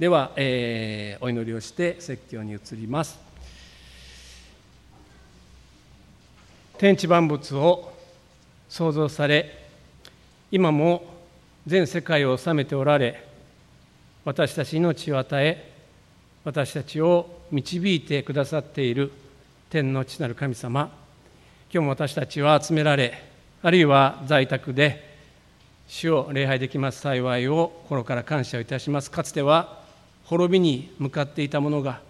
では、えー、お祈りをして説教に移ります。天地万物を創造され今も全世界を治めておられ私たち命を与え私たちを導いてくださっている天の父なる神様。今日も私たちは集められあるいは在宅で主を礼拝できます幸いを心から感謝をいたします。かつては滅びに向かっていたものが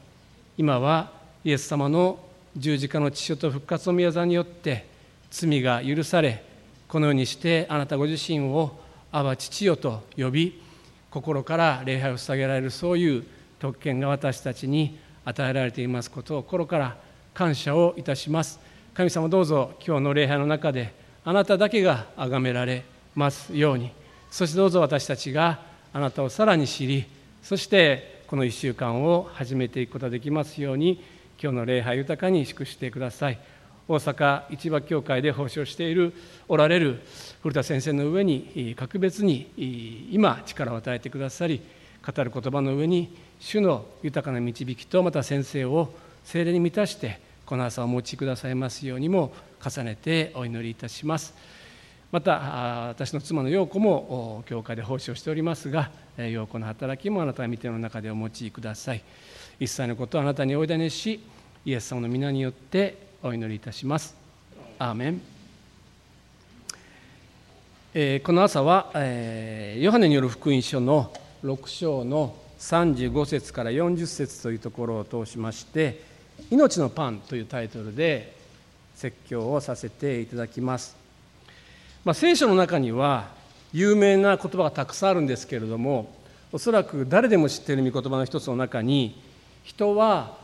今はイエス様の十字架の血潮と復活の宮座によって罪が許されこのようにしてあなたご自身を「アバ父よ」と呼び心から礼拝を捧げられるそういう特権が私たちに与えられていますことを心から感謝をいたします。神様どうぞ今日の礼拝の中であなただけが崇められますようにそしてどうぞ私たちがあなたをさらに知りそしてこの1週間を始めていくことができますように今日の礼拝豊かに祝してください。大阪市場協会で奉仕をしているおられる古田先生の上に格別に今力を与えてくださり語る言葉の上に主の豊かな導きとまた先生を精霊に満たしてこの朝お持ちくださいますようにも重ねてお祈りいたします。また私の妻の陽子も教会で奉仕をしておりますが陽子の働きもあなたが見ての中でお持ちください。一切のことをあなたにおいだねしイエス様の皆によってお祈りいたします。アーメン。えー、この朝は、えー、ヨハネによる福音書の6章の35節から40節というところを通しまして「命のパン」というタイトルで説教をさせていただきます、まあ、聖書の中には有名な言葉がたくさんあるんですけれどもおそらく誰でも知っている御言葉の一つの中に人は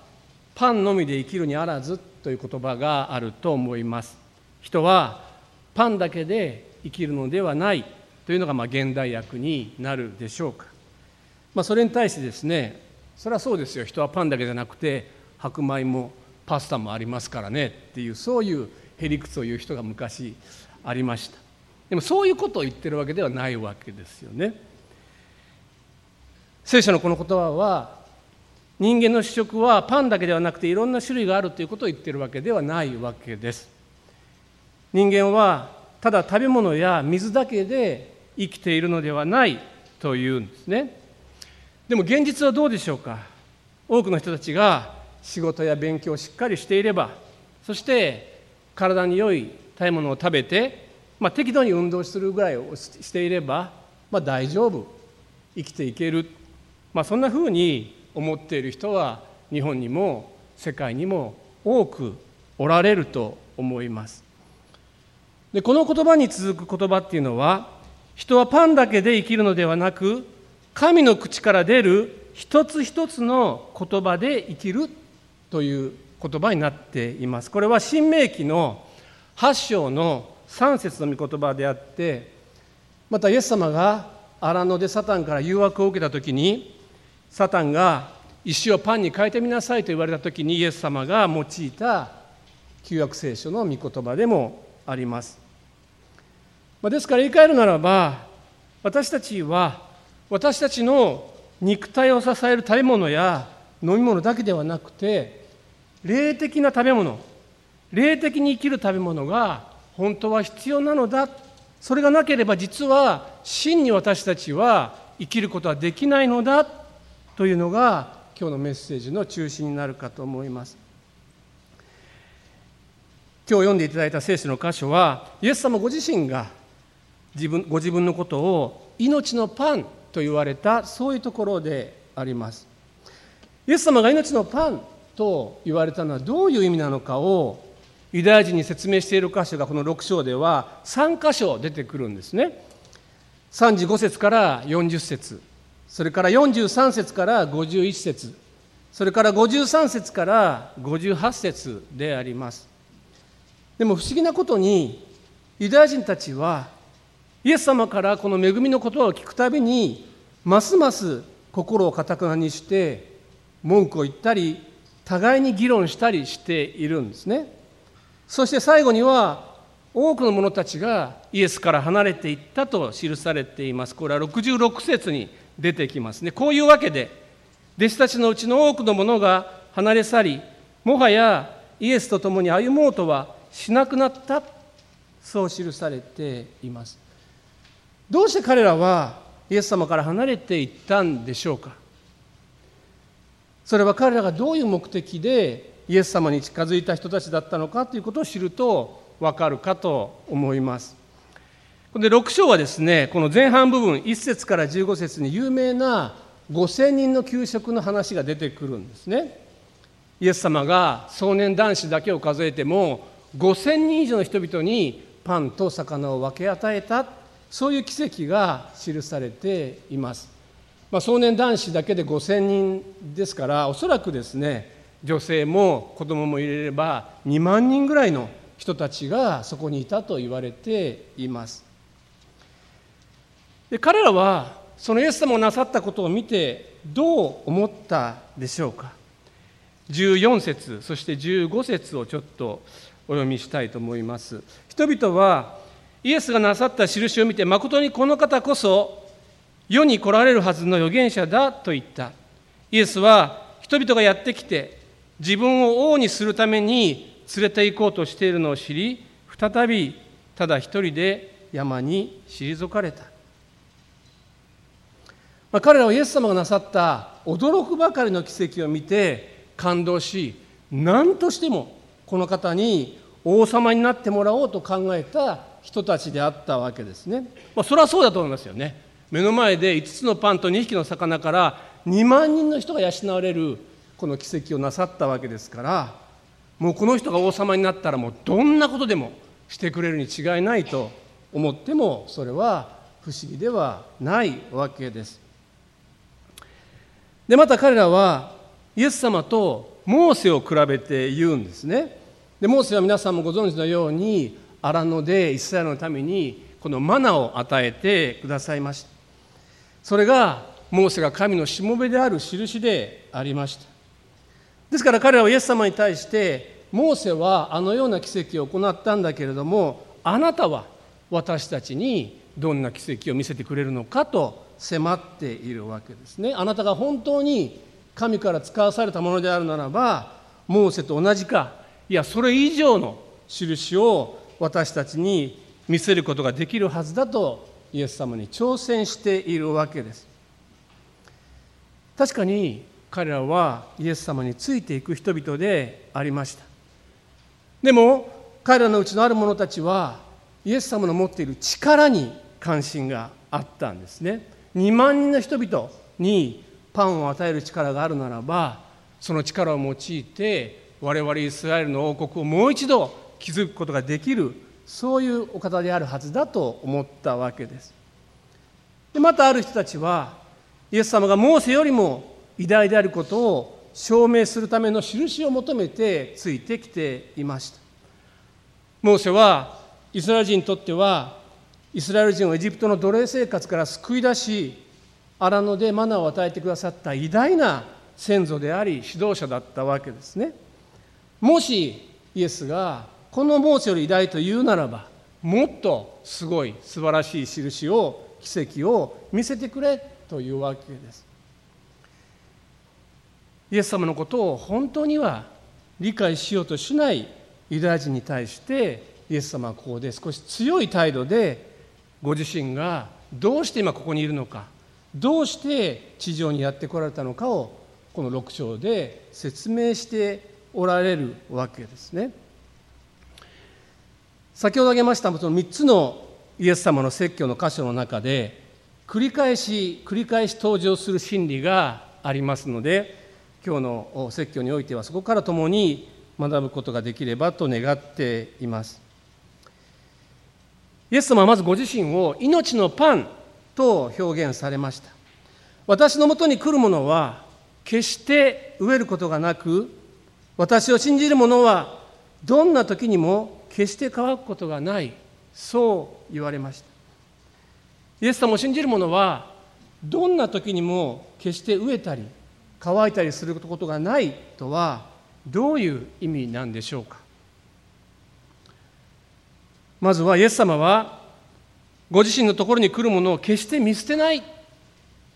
パンのみで生きるにあらずという言葉があると思います。人はパンだけで生きるのではないというのがまあ現代訳になるでしょうか、まあ、それに対してですねそれはそうですよ。人はパンだけじゃなくて白米もパスタもありますからねっていうそういうへりくつを言う人が昔ありました。でもそういうことを言ってるわけではないわけですよね。聖書のこの言葉は人間の主食はパンだけではなくていろんな種類があるということを言ってるわけではないわけです。人間はただ食べ物や水だけで生きているのではないというんですね。でも現実はどうでしょうか？多くの人たちが仕事や勉強をしっかりしていればそして体に良い食べ物を食べて、まあ、適度に運動するぐらいをしていれば、まあ、大丈夫。生きていける、まあ、そんなふうに思っている人は日本にも世界にも多くおられると思います。でこの言葉に続く言葉っていうのは人はパンだけで生きるのではなく神の口から出る一つ一つの言葉で生きるという言葉になっています。これは新明記の8章の3節の御言葉であってまたイエス様が荒野でサタンから誘惑を受けた時にサタンが石をパンに変えてみなさいと言われた時にイエス様が用いた旧約聖書の御言葉でもあります。まあですから言い換えるならば私たちは私たちの肉体を支える食べ物や飲み物だけではなくて霊的な食べ物霊的に生きる食べ物が本当は必要なのだ。それがなければ実は真に私たちは生きることはできないのだ。というのが今日のメッセージの中心になるかと思います。今日読んでいただいた聖書の箇所はイエス様ご自身が自分ご自分のことを命のパンと言われたそういうところであります。イエス様が命のパンと言われたのはどういう意味なのかをユダヤ人に説明している箇所がこの6章では3箇所出てくるんですね。35節から40節。それから43節から51節。それから53節から58節であります。でも不思議なことにユダヤ人たちはイエス様からこの恵みの言葉を聞くたびにますます心をかたくなにして文句を言ったり互いに議論したりしているんですね。そして最後には多くの者たちがイエスから離れていったと記されています。これは66節に出てきますね。こういうわけで弟子たちのうちの多くの者が離れ去りもはやイエスと共に歩もうとはしなくなったそう記されています。どうして彼らはイエス様から離れていったんでしょうか。それは彼らがどういう目的でイエス様に近づいた人たちだったのかということを知ると分かるかと思います。で6章はですねこの前半部分1節から15節に有名な5,000人の給食の話が出てくるんですね。イエス様が少年男子だけを数えても5,000人以上の人々にパンと魚を分け与えたそういう奇跡が記されています、まあ、少年男子だけで5,000人ですからおそらくですね女性も子供も入れれば2万人ぐらいの人たちがそこにいたと言われています。で彼らはそのイエス様をなさったことを見てどう思ったでしょうか？14節そして15節をちょっとお読みしたいと思います。人々はイエスがなさった印を見て誠にこの方こそ世に来られるはずの預言者だと言った。イエスは人々がやってきて自分を王にするために連れて行こうとしているのを知り再びただ一人で山に退かれたまあ、彼らはイエス様がなさった驚くばかりの奇跡を見て感動し何としてもこの方に王様になってもらおうと考えた人たちであったわけですね。まあ、それはそうだと思いますよね。目の前で5つのパンと2匹の魚から2万人の人が養われるこの奇跡をなさったわけですからもうこの人が王様になったらもうどんなことでもしてくれるに違いないと思ってもそれは不思議ではないわけです。でまた彼らはイエス様とモーセを比べて言うんですね。でモーセは皆さんもご存知のように荒野でイスラエルのためにこのマナを与えてくださいました。それがモーセが神のしもべである印でありました。ですから彼らはイエス様に対してモーセはあのような奇跡を行ったんだけれどもあなたは私たちにどんな奇跡を見せてくれるのかと迫っているわけですね。あなたが本当に神から使わされたものであるならばモーセと同じかいやそれ以上の印を私たちに見せることができるはずだとイエス様に挑戦しているわけです。確かに彼らはイエス様についていく人々でありました。でも彼らのうちのある者たちはイエス様の持っている力に関心があったんですね。2万人の人々にパンを与える力があるならばその力を用いて我々イスラエルの王国をもう一度築くことができるそういうお方であるはずだと思ったわけです。でまたある人たちはイエス様がモーセよりも偉大であることを証明するための印を求めてついてきていました。モーセはイスラエル人にとってはイスラエル人をエジプトの奴隷生活から救い出し荒野でマナーを与えてくださった偉大な先祖であり指導者だったわけですね。もしイエスがこのモーセより偉大と言うならばもっとすごい素晴らしい印を奇跡を見せてくれというわけです。イエス様のことを本当には理解しようとしないユダヤ人に対してイエス様はここで少し強い態度でご自身がどうして今ここにいるのかどうして地上にやってこられたのかをこの6章で説明しておられるわけですね。先ほど挙げましたその3つのイエス様の説教の箇所の中で繰り返し繰り返し登場する真理がありますので今日の説教においてはそこから共に学ぶことができればと願っています。イエス様はまずご自身を命のパンと表現されました私のもとに来る者は決して飢えることがなく私を信じる者はどんな時にも決して乾くことがないそう言われましたイエス様を信じる者はどんな時にも決して飢えたり乾いたりすることがないとはどういう意味なんでしょうか？まずはイエス様はご自身のところに来るものを決して見捨てない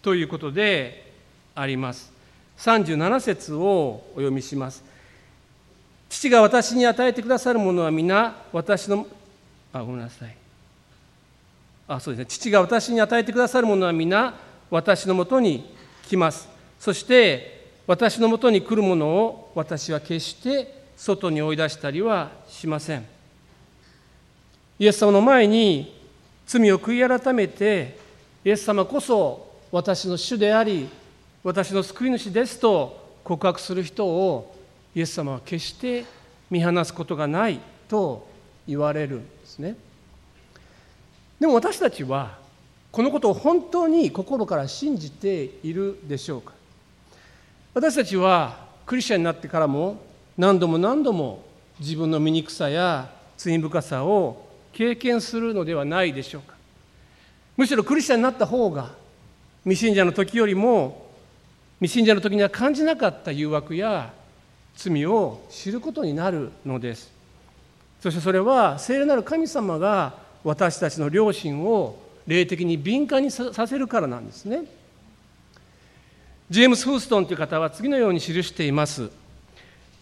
ということであります。37節をお読みします。父が私に与えてくださるものは皆私のあごめんなさい。あそうですね。父が私に与えてくださるものは皆私のもとに来ます。そして私のもとに来るものを私は決して外に追い出したりはしません。イエス様の前に罪を悔い改めてイエス様こそ私の主であり私の救い主ですと告白する人をイエス様は決して見放すことがないと言われるんですね。でも私たちはこのことを本当に心から信じているでしょうか。私たちはクリスチャンになってからも何度も何度も自分の醜さや罪深さを経験するのではないでしょうか。むしろクリスチャンになった方が未信者の時よりも未信者の時には感じなかった誘惑や罪を知ることになるのです。そしてそれは聖霊なる神様が私たちの良心を霊的に敏感にさせるからなんですね。ジェームス・フーストンという方は次のように記しています。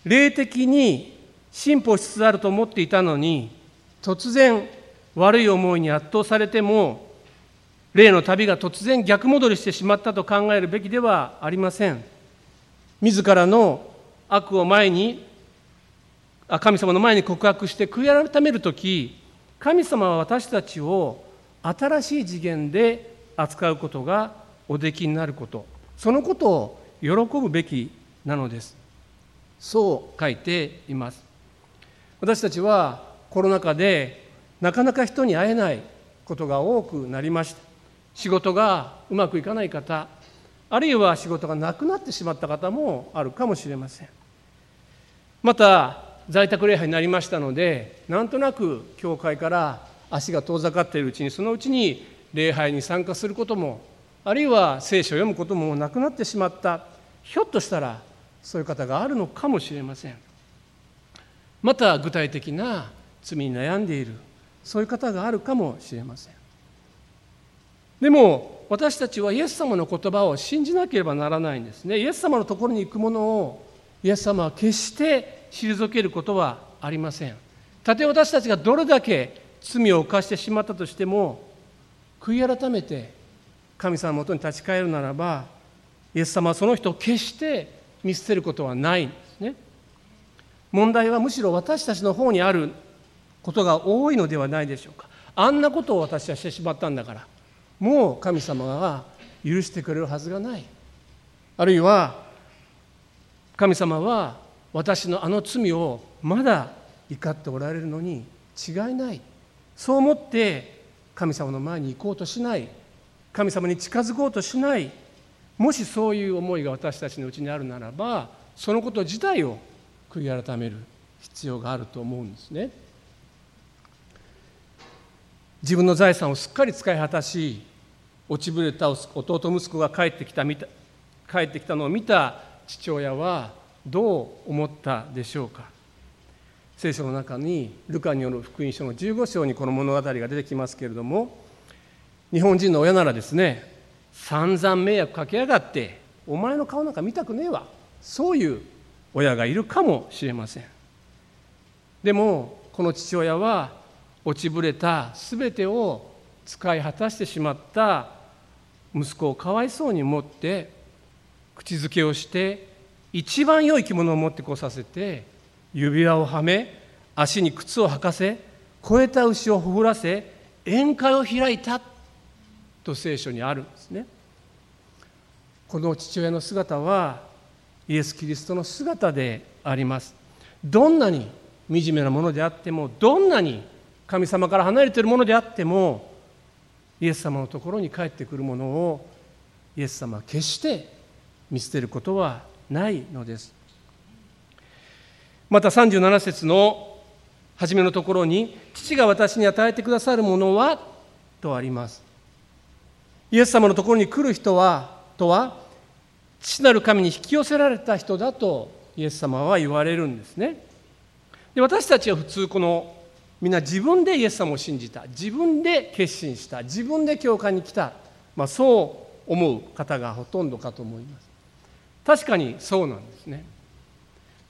霊的に進歩しつつあると思っていたのに突然悪い思いに圧倒されても例の旅が突然逆戻りしてしまったと考えるべきではありません。自らの悪を前に神様の前に告白して悔い改める時神様は私たちを新しい次元で扱うことがおできになること。そのことを喜ぶべきなのです。そう。書いています。私たちはコロナ禍でなかなか人に会えないことが多くなりました。仕事がうまくいかない方あるいは仕事がなくなってしまった方もあるかもしれません。また在宅礼拝になりましたのでなんとなく教会から足が遠ざかっているうちにそのうちに礼拝に参加することもあるいは聖書を読むこともなくなってしまった。ひょっとしたらそういう方があるのかもしれません。また具体的な罪に悩んでいる。そういう方があるかもしれません。でも私たちはイエス様の言葉を信じなければならないんですね。イエス様のところに行くものをイエス様は決して退けることはありません。たとえ私たちがどれだけ罪を犯してしまったとしても悔い改めて神様のもとに立ち返るならばイエス様はその人を決して見捨てることはないんですね。問題はむしろ私たちの方にあることが多いのではないでしょうか。あんなことを私はしてしまったんだからもう神様は許してくれるはずがない。あるいは神様は私のあの罪をまだ怒っておられるのに違いない。そう思って神様の前に行こうとしない。神様に近づこうとしないもしそういう思いが私たちのうちにあるならばそのこと自体を悔い改める必要があると思うんですね。自分の財産をすっかり使い果たし落ちぶれた弟息子が帰ってきた帰ってきたのを見た父親はどう思ったでしょうか聖書の中にルカによる福音書の15章にこの物語が出てきますけれども日本人の親ならですね散々迷惑かけやがってお前の顔なんか見たくねえわ。そういう親がいるかもしれません。でもこの父親は落ちぶれた全てを使い果たしてしまった息子をかわいそうに思って口づけをして一番良い着物を持ってこさせて指輪をはめ足に靴を履かせ肥えた牛をほふらせ宴会を開いたと聖書にあるんですね。この父親の姿はイエス・キリストの姿であります。どんなに惨めなものであってもどんなに神様から離れているものであってもイエス様のところに帰ってくるものをイエス様は決して見捨てることはないのです。また37節の初めのところに「父が私に与えてくださるものは?」とあります。イエス様のところに来る人はとは父なる神に引き寄せられた人だとイエス様は言われるんですね。で私たちは普通このみんな自分でイエス様を信じた。自分で決心した。自分で教会に来た、まあ、そう思う方がほとんどかと思います。確かにそうなんですね。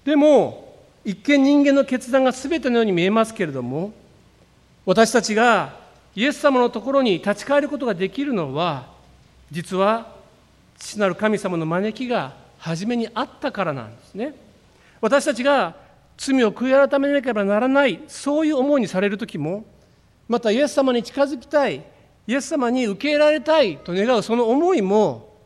でも一見人間の決断が全てのように見えますけれども私たちがイエス様のところに立ち返ることができるのは実は父なる神様の招きが初めにあったからなんですね。私たちが罪を悔い改めなければならないそういう思いにされる時もまたイエス様に近づきたいイエス様に受け入れられたいと願うその思いも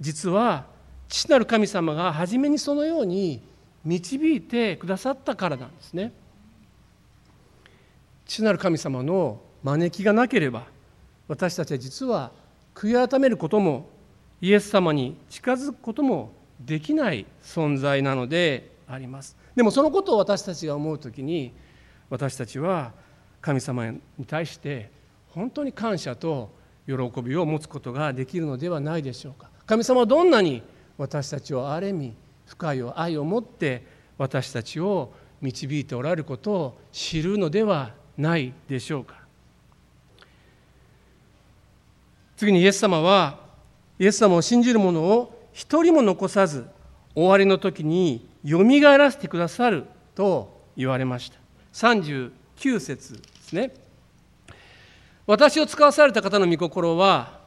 実は父なる神様が初めにそのように導いてくださったからなんですね父なる神様の招きがなければ私たちは実は悔い改めることもイエス様に近づくこともできない存在なのであります。でもそのことを私たちが思う時に私たちは神様に対して本当に感謝と喜びを持つことができるのではないでしょうか。神様はどんなに私たちを憐れみ深い愛を持って私たちを導いておられることを知るのではないでしょうか。次にイエス様はイエス様を信じる者を一人も残さず終わりの時によみがえらせてくださると言われました。39節ですね。私を使わされた方の御心は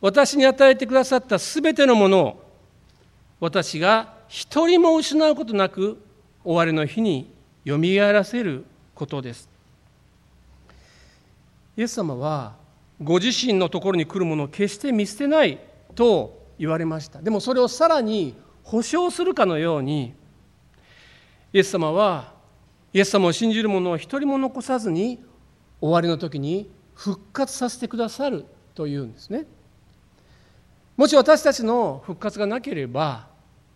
私に与えてくださったすべてのものを私が一人も失うことなく終わりの日によみがえらせることです。イエス様はご自身のところに来るものを決して見捨てないと言われました。でもそれをさらに保証するかのようにイエス様はイエス様を信じる者を一人も残さずに終わりの時に復活させてくださるというんですね。もし私たちの復活がなければ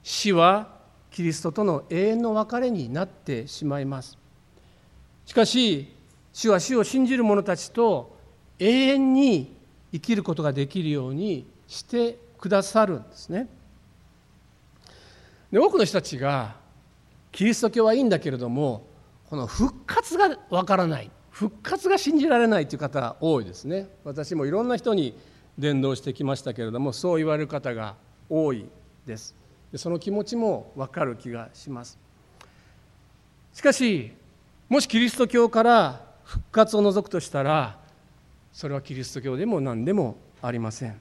死はキリストとの永遠の別れになってしまいます。しかし主は死を信じる者たちと永遠に生きることができるようにしてくださるんですね。で多くの人たちがキリスト教はいいんだけれどもこの復活がわからない。復活が信じられないという方多いですね。私もいろんな人に伝道してきましたけれどもそう言われる方が多いです。でその気持ちも分かる気がします。しかしもしキリスト教から復活を除くとしたらそれはキリスト教でも何でもありません。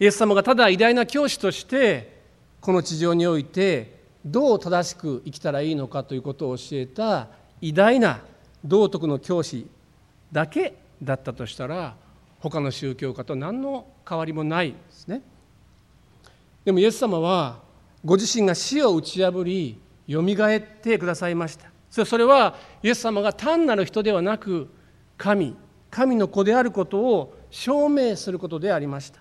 イエス様がただ偉大な教師としてこの地上においてどう正しく生きたらいいのかということを教えた偉大な道徳の教師だけだったとしたら他の宗教家と何の変わりもないですね。でもイエス様はご自身が死を打ち破りよみがえってくださいました。それはイエス様が単なる人ではなく神神の子であることを証明することでありました。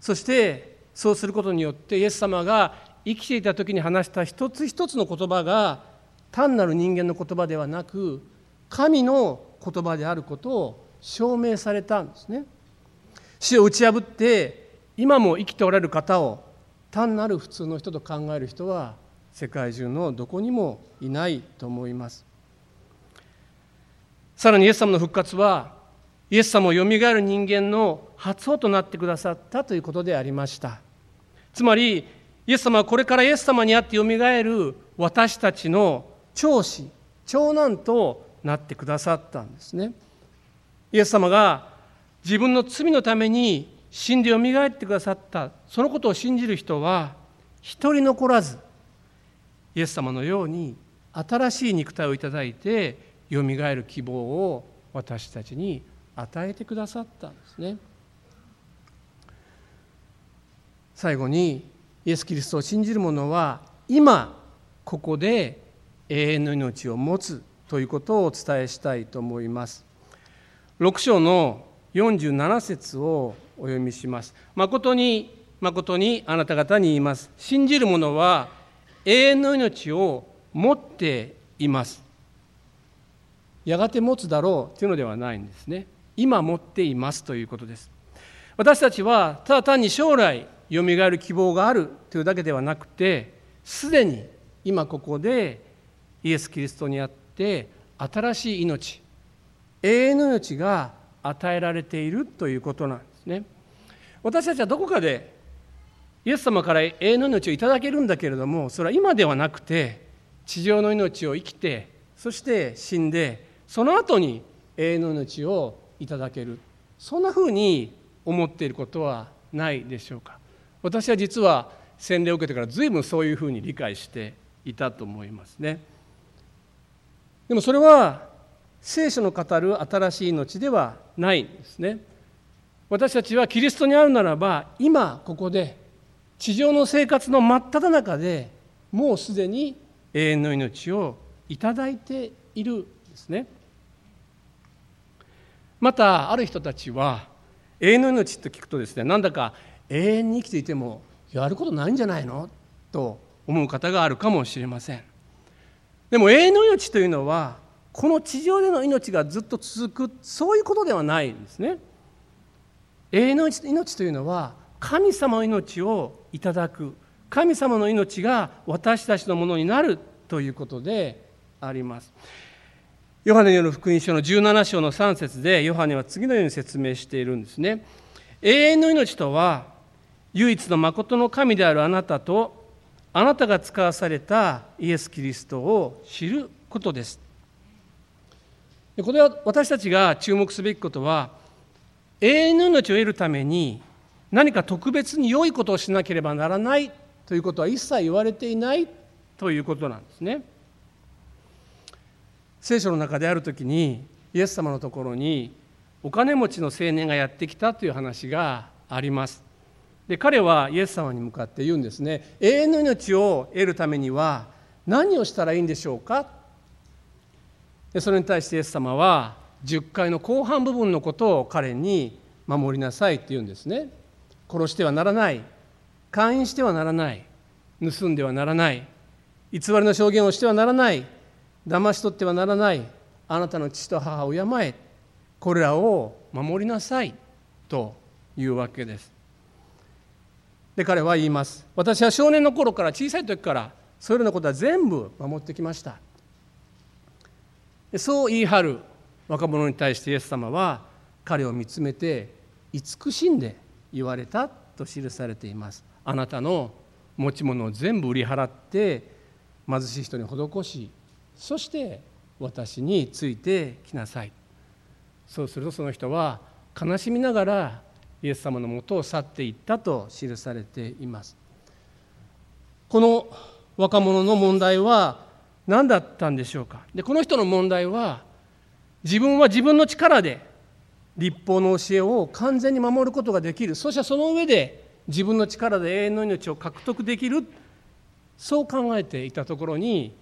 そしてそうすることによってイエス様が生きていた時に話した一つ一つの言葉が単なる人間の言葉ではなく神の言葉であることを証明されたんですね。死を打ち破って今も生きておられる方を単なる普通の人と考える人は世界中のどこにもいないと思います。さらにイエス様の復活はイエス様をよみがえる人間の発音となってくださったということでありました。つまりイエス様はこれからイエス様にあってよみがえる私たちの長子長男となってくださったんですね。イエス様が自分の罪のために死んでよみがえってくださったそのことを信じる人は一人残らずイエス様のように新しい肉体をいただいてよみがえる希望を私たちに与えてくださったんですね。最後にイエス・キリストを信じる者は今ここで永遠の命を持つということをお伝えしたいと思います。6章の47節をお読みします。誠に誠にあなた方に言います。信じる者は永遠の命を持っています。やがて持つだろうというのではないんですね。今持っていますということです。私たちはただ単に将来よみがえる希望があるというだけではなくてすでに今ここでイエス・キリストにあって新しい命永遠の命が与えられているということなんですね。私たちはどこかでイエス様から永遠の命をいただけるんだけれどもそれは今ではなくて地上の命を生きてそして死んでその後に永遠の命をいただける。そんなふうに思っていることはないでしょうか。私は実は洗礼を受けてから随分そういうふうに理解していたと思いますね。でもそれは聖書の語る新しい命ではないんですね。私たちはキリストにあるならば今ここで地上の生活の真っ只中でもうすでに永遠の命をいただいている。ですね。またある人たちは永遠の命と聞くとですねなんだか永遠に生きていてもやることないんじゃないの？と思う方があるかもしれません。でも永遠の命というのはこの地上での命がずっと続くそういうことではないんですね。永遠の命というのは神様の命をいただく神様の命が私たちのものになるということであります。ヨハネによる福音書の17章の3節でヨハネは次のように説明しているんですね。永遠の命とは唯一の誠の神であるあなたとあなたが使わされたイエス・キリストを知ることです。これは私たちが注目すべきことは永遠の命を得るために何か特別に良いことをしなければならないということは一切言われていないということなんですね。聖書の中である時にイエス様のところにお金持ちの青年がやってきたという話があります。で彼はイエス様に向かって言うんですね。永遠の命を得るためには何をしたらいいんでしょうか？でそれに対してイエス様は10回の後半部分のことを彼に守りなさいって言うんですね。殺してはならない。勧誘してはならない。盗んではならない。偽りの証言をしてはならない。騙し取ってはならないあなたの父と母を敬えこれらを守りなさいというわけです。で彼は言います。私は少年の頃から小さい時からそれらのことは全部守ってきました。そう言い張る若者に対してイエス様は彼を見つめて慈しんで言われたと記されています。あなたの持ち物を全部売り払って貧しい人に施しそして私についてきなさい。そうするとその人は悲しみながらイエス様のもとを去っていったと記されています。この若者の問題は何だったんでしょうか？でこの人の問題は自分は自分の力で立法の教えを完全に守ることができる。そしてその上で自分の力で永遠の命を獲得できる。そう考えていたところに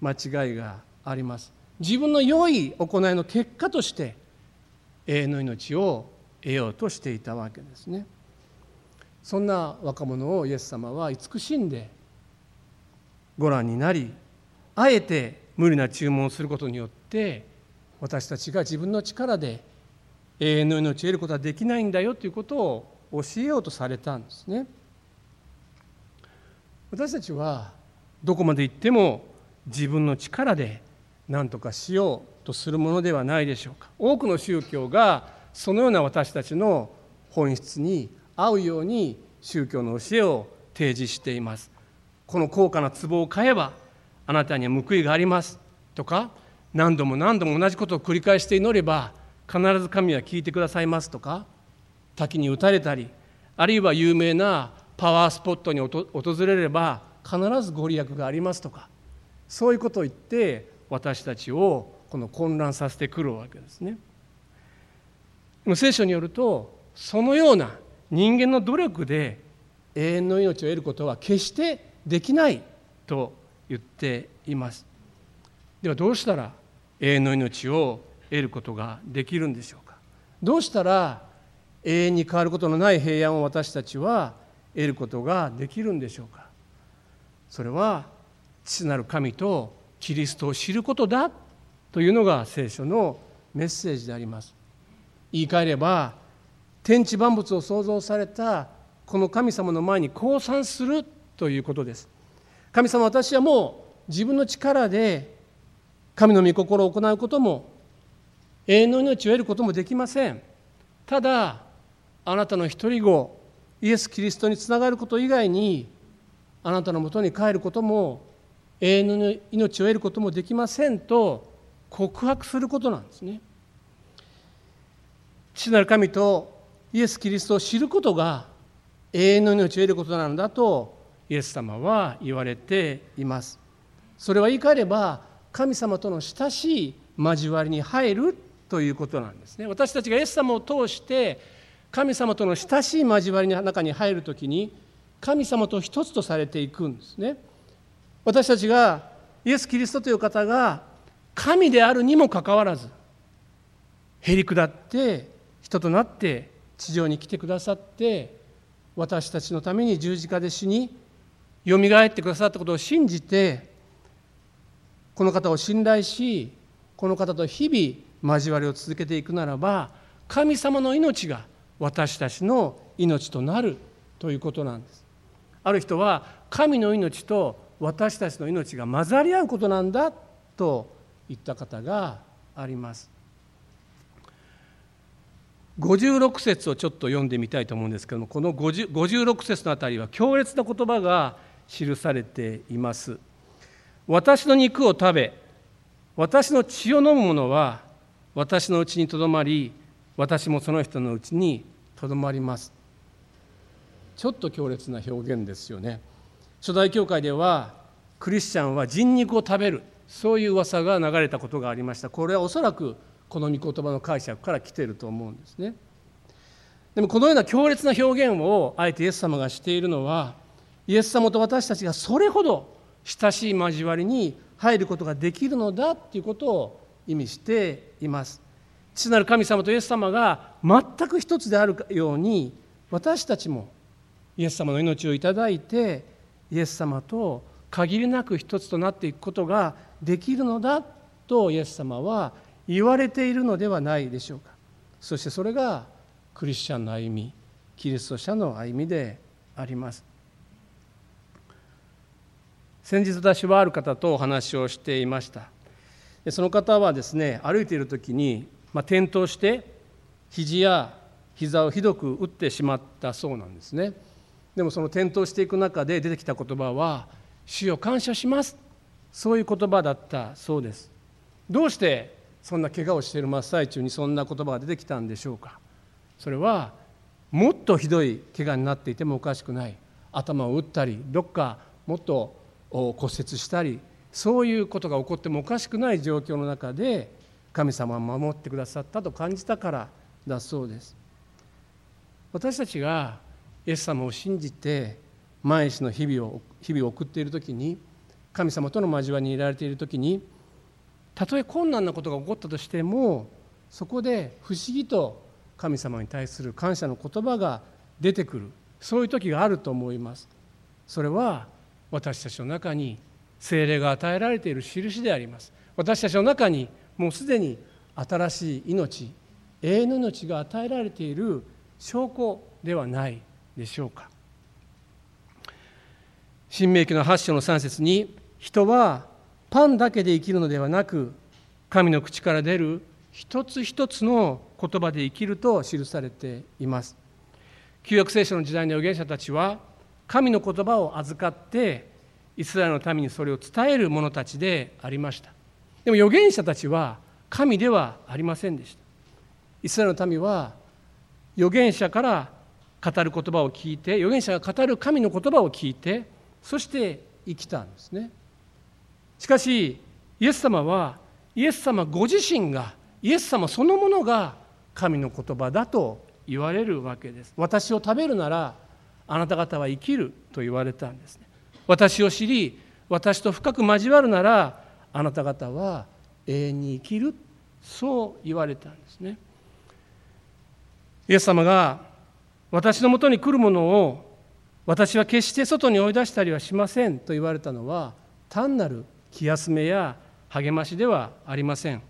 間違いがあります。自分の良い行いの結果として永遠の命を得ようとしていたわけですね。そんな若者をイエス様は慈しんでご覧になりあえて無理な注文をすることによって私たちが自分の力で永遠の命を得ることはできないんだよということを教えようとされたんですね。私たちはどこまで行っても自分の力で何とかしようとするものではないでしょうか。多くの宗教がそのような私たちの本質に合うように宗教の教えを提示しています。この高価な壺を買えばあなたには報いがありますとか何度も何度も同じことを繰り返して祈れば必ず神は聞いてくださいますとか滝に打たれたりあるいは有名なパワースポットに訪れれば必ずご利益がありますとか。そういうことを言って私たちをこの混乱させてくるわけですね。でも聖書によるとそのような人間の努力で永遠の命を得ることは決してできないと言っています。ではどうしたら永遠の命を得ることができるんでしょうかどうしたら永遠に変わることのない平安を私たちは得ることができるんでしょうかそれは父なる神とキリストを知ることだというのが聖書のメッセージであります。言い換えれば天地万物を創造されたこの神様の前に降参するということです。神様私はもう自分の力で神の御心を行うことも永遠の命を得ることもできません。ただあなたの一人子イエス・キリストにつながること以外にあなたのもとに帰ることも永遠の命を得ることもできませんと告白することなんですね。父なる神とイエス・キリストを知ることが永遠の命を得ることなんだとイエス様は言われています。それは言い換えれば神様との親しい交わりに入るということなんですね。私たちがイエス様を通して神様との親しい交わりの中に入るときに神様と一つとされていくんですね。私たちがイエス・キリストという方が神であるにもかかわらずへり下って人となって地上に来てくださって私たちのために十字架で死によみがえってくださったことを信じてこの方を信頼しこの方と日々交わりを続けていくならば神様の命が私たちの命となるということなんです。ある人は神の命と私たちの命が混ざり合うことなんだと言った方があります。56節をちょっと読んでみたいと思うんですけどもこの56節のあたりは強烈な言葉が記されています。私の肉を食べ私の血を飲む者は私のうちにとどまり私もその人のうちにとどまります。ちょっと強烈な表現ですよね。初代教会ではクリスチャンは人肉を食べるそういう噂が流れたことがありました。これはおそらくこの御言葉の解釈から来ていると思うんですね。でもこのような強烈な表現をあえてイエス様がしているのはイエス様と私たちがそれほど親しい交わりに入ることができるのだということを意味しています。父なる神様とイエス様が全く一つであるように私たちもイエス様の命をいただいてイエス様と限りなく一つとなっていくことができるのだとイエス様は言われているのではないでしょうか。そしてそれがクリスチャンの歩みキリスト者の歩みであります。先日私はある方とお話をしていました。その方はですね歩いている時にまあ、転倒して肘や膝をひどく打ってしまったそうなんですね。でもその転倒していく中で出てきた言葉は「主よ感謝します」そういう言葉だったそうです。どうしてそんな怪我をしている真っ最中にそんな言葉が出てきたんでしょうか。それはもっとひどい怪我になっていてもおかしくない。頭を打ったりどっかもっと骨折したりそういうことが起こってもおかしくない状況の中で神様は守ってくださったと感じたからだそうです。私たちがイエス様を信じて毎日の日々を日々を送っている時に神様との交わりにいられている時にたとえ困難なことが起こったとしてもそこで不思議と神様に対する感謝の言葉が出てくる。そういう時があると思います。それは私たちの中に精霊が与えられている印であります。私たちの中にもうすでに新しい命永遠の命が与えられている証拠ではない。でしょうか？新明記の8章の3節に人はパンだけで生きるのではなく神の口から出る一つ一つの言葉で生きると記されています。旧約聖書の時代の預言者たちは神の言葉を預かってイスラエルのためにそれを伝える者たちでありました。でも預言者たちは神ではありませんでした。イスラエルの民は預言者から語る言葉を聞いて預言者が語る神の言葉を聞いてそして生きたんですね。しかしイエス様はイエス様ご自身がイエス様そのものが神の言葉だと言われるわけです。私を食べるならあなた方は生きると言われたんですね。私を知り私と深く交わるならあなた方は永遠に生きるそう言われたんですね。イエス様が私のもとに来るものを私は決して外に追い出したりはしませんと言われたのは単なる気休めや励ましではありません。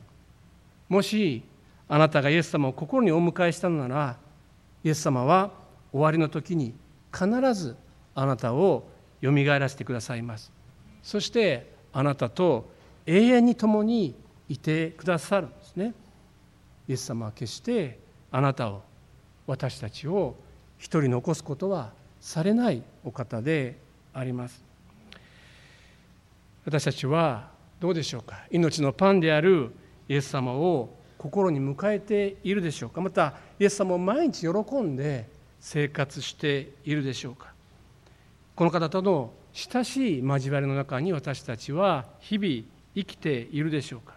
もしあなたがイエス様を心にお迎えしたのならイエス様は終わりの時に必ずあなたをよみがえらせてくださいます。そしてあなたと永遠に共にいてくださるんですね。イエス様は決してあなたを私たちを一人残すことはされないお方であります。私たちはどうでしょうか？命のパンであるイエス様を心に迎えているでしょうか？またイエス様を毎日喜んで生活しているでしょうか？この方との親しい交わりの中に私たちは日々生きているでしょうか？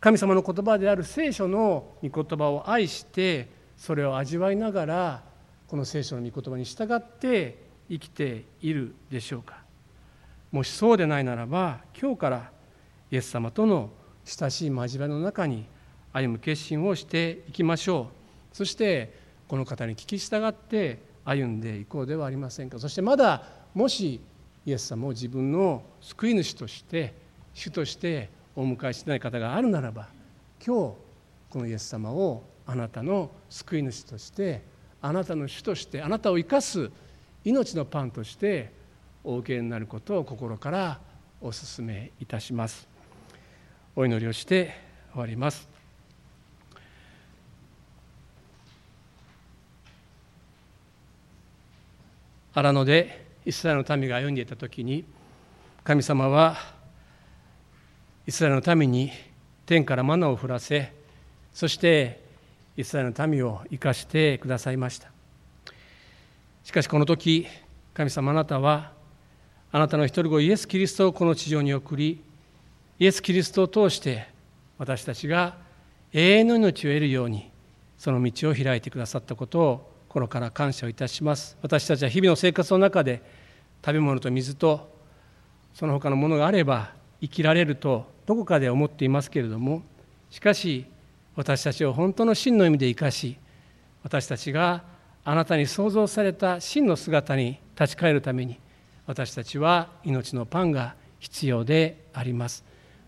神様の言葉である聖書の御言葉を愛してそれを味わいながらこの聖書の御言葉に従って生きているでしょうか。もしそうでないならば今日からイエス様との親しい交わりの中に歩む決心をしていきましょう。そしてこの方に聞き従って歩んでいこうではありませんか。そしてまだもしイエス様を自分の救い主として主としてお迎えしてない方があるならば今日このイエス様をあなたの救い主としてあなたの主としてあなたを生かす命のパンとしてお受けになることを心からお勧めいたします。お祈りをして終わります。荒野でイスラエルの民が歩んでいた時に神様はイスラエルの民に天からマナを降らせそしてイスラエルの民を生かしてくださいました。しかしこの時神様あなたはあなたの一人子イエス・キリストをこの地上に送りイエス・キリストを通して私たちが永遠の命を得るようにその道を開いてくださったことを心から感謝をいたします。私たちは日々の生活の中で食べ物と水とその他のものがあれば生きられるとどこかで思っていますけれどもしかし私たちを本当の真の意味で生かし私たちがあなたに創造された真の姿に立ち返るために私たちは命のパンが必要であります。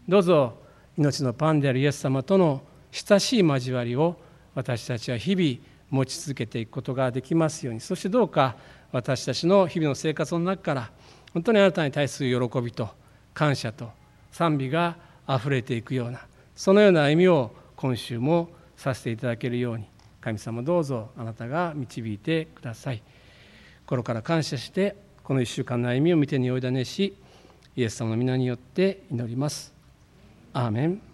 どうぞ命のパンであるイエス様との親しい交わりを私たちは日々持ち続けていくことができますように。そしてどうか私たちの日々の生活の中から本当にあなたに対する喜びと感謝と賛美があふれていくようなそのような歩みを今週もさせていただけるように神様どうぞあなたが導いてください。心から感謝してこの1週間の歩みを見てにおいだねしイエス様の皆によって祈ります。アーメン。